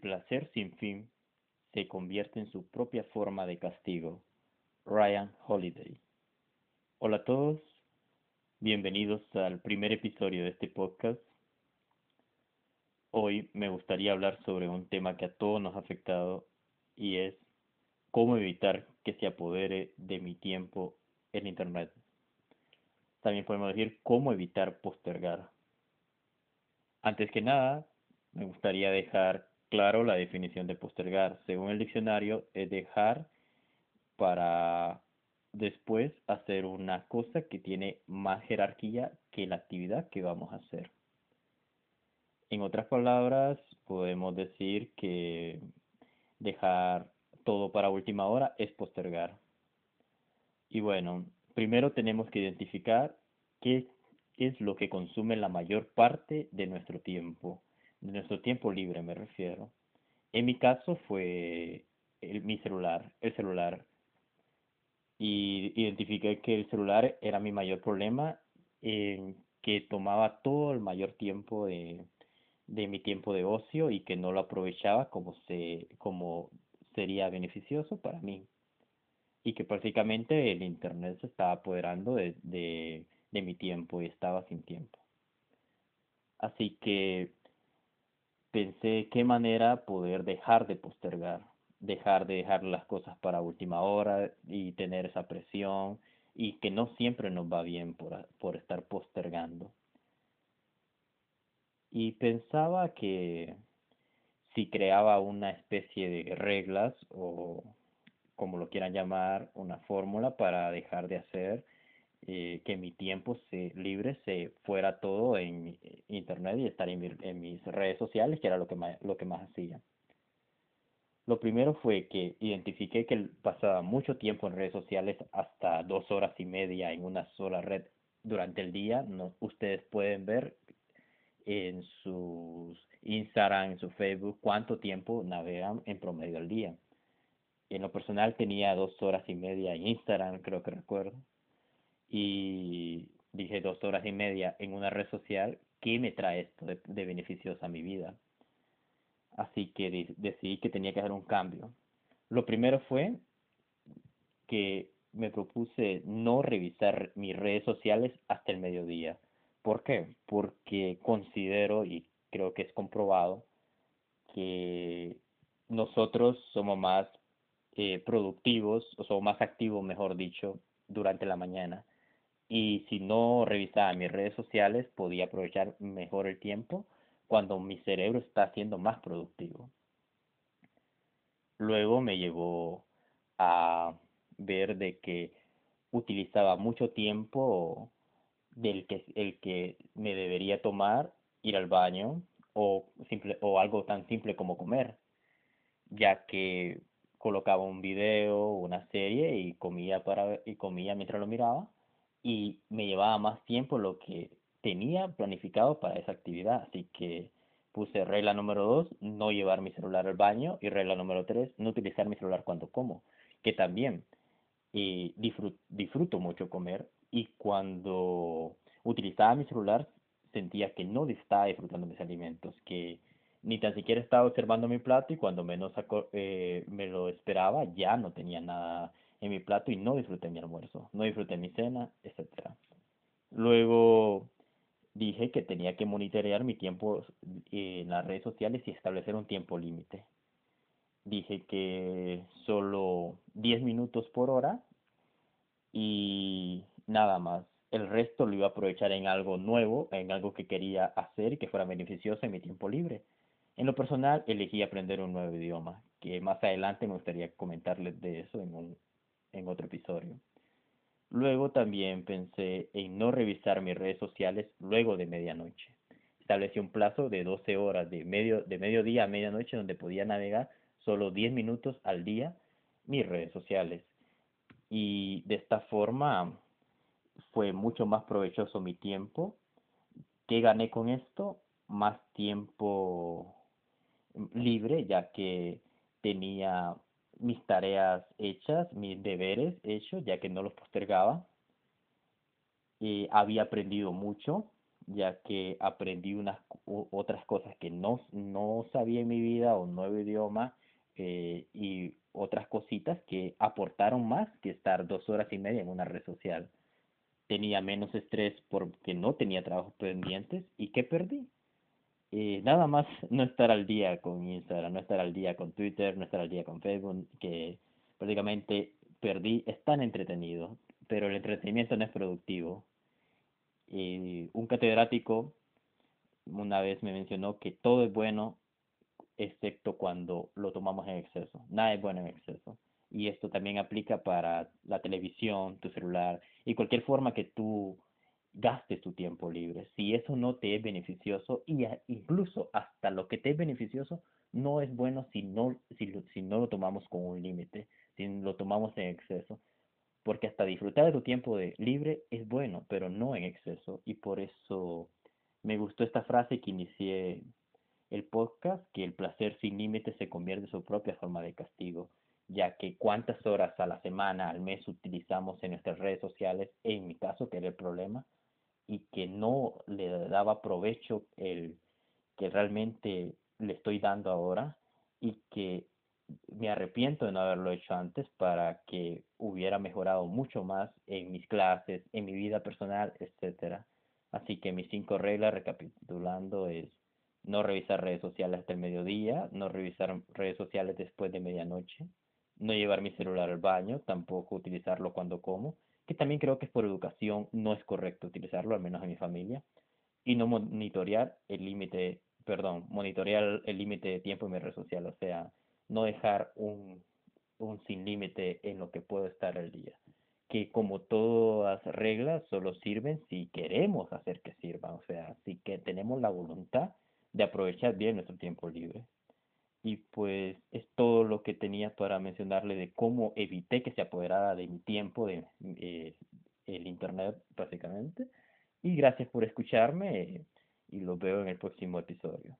placer sin fin se convierte en su propia forma de castigo. Ryan Holiday. Hola a todos, bienvenidos al primer episodio de este podcast. Hoy me gustaría hablar sobre un tema que a todos nos ha afectado y es cómo evitar que se apodere de mi tiempo en Internet. También podemos decir cómo evitar postergar. Antes que nada, me gustaría dejar claro la definición de postergar. Según el diccionario, es dejar para después hacer una cosa que tiene más jerarquía que la actividad que vamos a hacer. En otras palabras, podemos decir que dejar todo para última hora es postergar. Y bueno, primero tenemos que identificar qué es lo que consume la mayor parte de nuestro tiempo de nuestro tiempo libre me refiero. En mi caso fue el, mi celular, el celular. Y identifiqué que el celular era mi mayor problema, que tomaba todo el mayor tiempo de, de mi tiempo de ocio y que no lo aprovechaba como, se, como sería beneficioso para mí. Y que prácticamente el Internet se estaba apoderando de, de, de mi tiempo y estaba sin tiempo. Así que pensé qué manera poder dejar de postergar, dejar de dejar las cosas para última hora y tener esa presión y que no siempre nos va bien por, por estar postergando. Y pensaba que si creaba una especie de reglas o como lo quieran llamar, una fórmula para dejar de hacer eh, que mi tiempo se, libre se fuera todo en internet y estar en, en, mis redes sociales, que era lo que, más, lo que más hacía. Lo primero fue que identifiqué que pasaba mucho tiempo en redes sociales, hasta dos horas y media en una sola red durante el día. No, ustedes pueden ver en sus Instagram, en su Facebook, cuánto tiempo navegan en promedio al día. En lo personal tenía dos horas y media en Instagram, creo que recuerdo y dije dos horas y media en una red social, ¿qué me trae esto de, de beneficioso a mi vida? Así que decidí que tenía que hacer un cambio. Lo primero fue que me propuse no revisar mis redes sociales hasta el mediodía. ¿Por qué? Porque considero y creo que es comprobado que nosotros somos más eh, productivos o somos más activos, mejor dicho, durante la mañana y si no revisaba mis redes sociales podía aprovechar mejor el tiempo cuando mi cerebro está siendo más productivo. Luego me llevó a ver de que utilizaba mucho tiempo del que el que me debería tomar ir al baño o simple o algo tan simple como comer, ya que colocaba un video, una serie y comía para y comía mientras lo miraba y me llevaba más tiempo lo que tenía planificado para esa actividad. Así que puse regla número dos, no llevar mi celular al baño y regla número tres, no utilizar mi celular cuando como, que también eh, disfruto, mucho comer y cuando utilizaba mi celular sentía que no estaba disfrutando mis alimentos, que ni tan siquiera estaba observando mi plato y cuando menos eh, me lo esperaba ya no tenía nada en mi plato y no disfruté mi almuerzo, no disfruté mi cena, etc. Luego dije que tenía que monitorear mi tiempo en las redes sociales y establecer un tiempo límite. Dije que solo 10 minutos por hora y nada más. El resto lo iba a aprovechar en algo nuevo, en algo que quería hacer que fuera beneficioso en mi tiempo libre. En lo personal, elegí aprender un nuevo idioma, que más adelante me gustaría comentarles de eso en un en otro episodio. Luego también pensé en no revisar mis redes sociales luego de medianoche. Establecí un plazo de 12 horas de, medio, de mediodía a medianoche donde podía navegar solo 10 minutos al día mis redes sociales. Y de esta forma fue mucho más provechoso mi tiempo. ¿Qué gané con esto? Más tiempo libre, ya que tenía mis tareas hechas, mis deberes hechos, ya que no los postergaba. había aprendido mucho ya que aprendí unas otras cosas que no, no sabía en mi vida, un nuevo idioma eh, y otras cositas que aportaron más que estar dos horas y media en una red social. Tenía menos estrés porque no tenía trabajos pendientes y ¿qué perdí? Eh, nada más no estar al día con Instagram, no estar al día con Twitter, no estar al día con Facebook, que prácticamente perdí, es tan entretenido, pero el entretenimiento no es productivo. Y un catedrático una vez me mencionó que todo es bueno excepto cuando lo tomamos en exceso. Nada es bueno en exceso. Y esto también aplica para la televisión, tu celular y cualquier forma que tú gastes tu tiempo libre. Si eso no te es beneficioso y incluso hasta lo que te es beneficioso no es bueno si no, si, si no lo tomamos con un límite, si lo tomamos en exceso. Porque hasta disfrutar de tu tiempo de libre es bueno, pero no en exceso. Y por eso me gustó esta frase que inicié el podcast, que el placer sin límites se convierte en su propia forma de castigo, ya que cuántas horas a la semana, al mes utilizamos en nuestras redes sociales, en mi caso, que era el problema, y que no le daba provecho el que realmente le estoy dando ahora y que me arrepiento de no haberlo hecho antes para que hubiera mejorado mucho más en mis clases, en mi vida personal, etcétera. Así que mis cinco reglas, recapitulando, es no revisar redes sociales hasta el mediodía, no revisar redes sociales después de medianoche, no llevar mi celular al baño, tampoco utilizarlo cuando como, que también creo que por educación, no es correcto utilizarlo, al menos en mi familia, y no monitorear el límite, perdón, monitorear el límite de tiempo en mi red social, o sea, no dejar un, un sin límite en lo que puedo estar al día que como todas reglas solo sirven si queremos hacer que sirvan, o sea, si que tenemos la voluntad de aprovechar bien nuestro tiempo libre. Y pues es todo lo que tenía para mencionarle de cómo evité que se apoderara de mi tiempo, de eh, el internet básicamente. Y gracias por escucharme y los veo en el próximo episodio.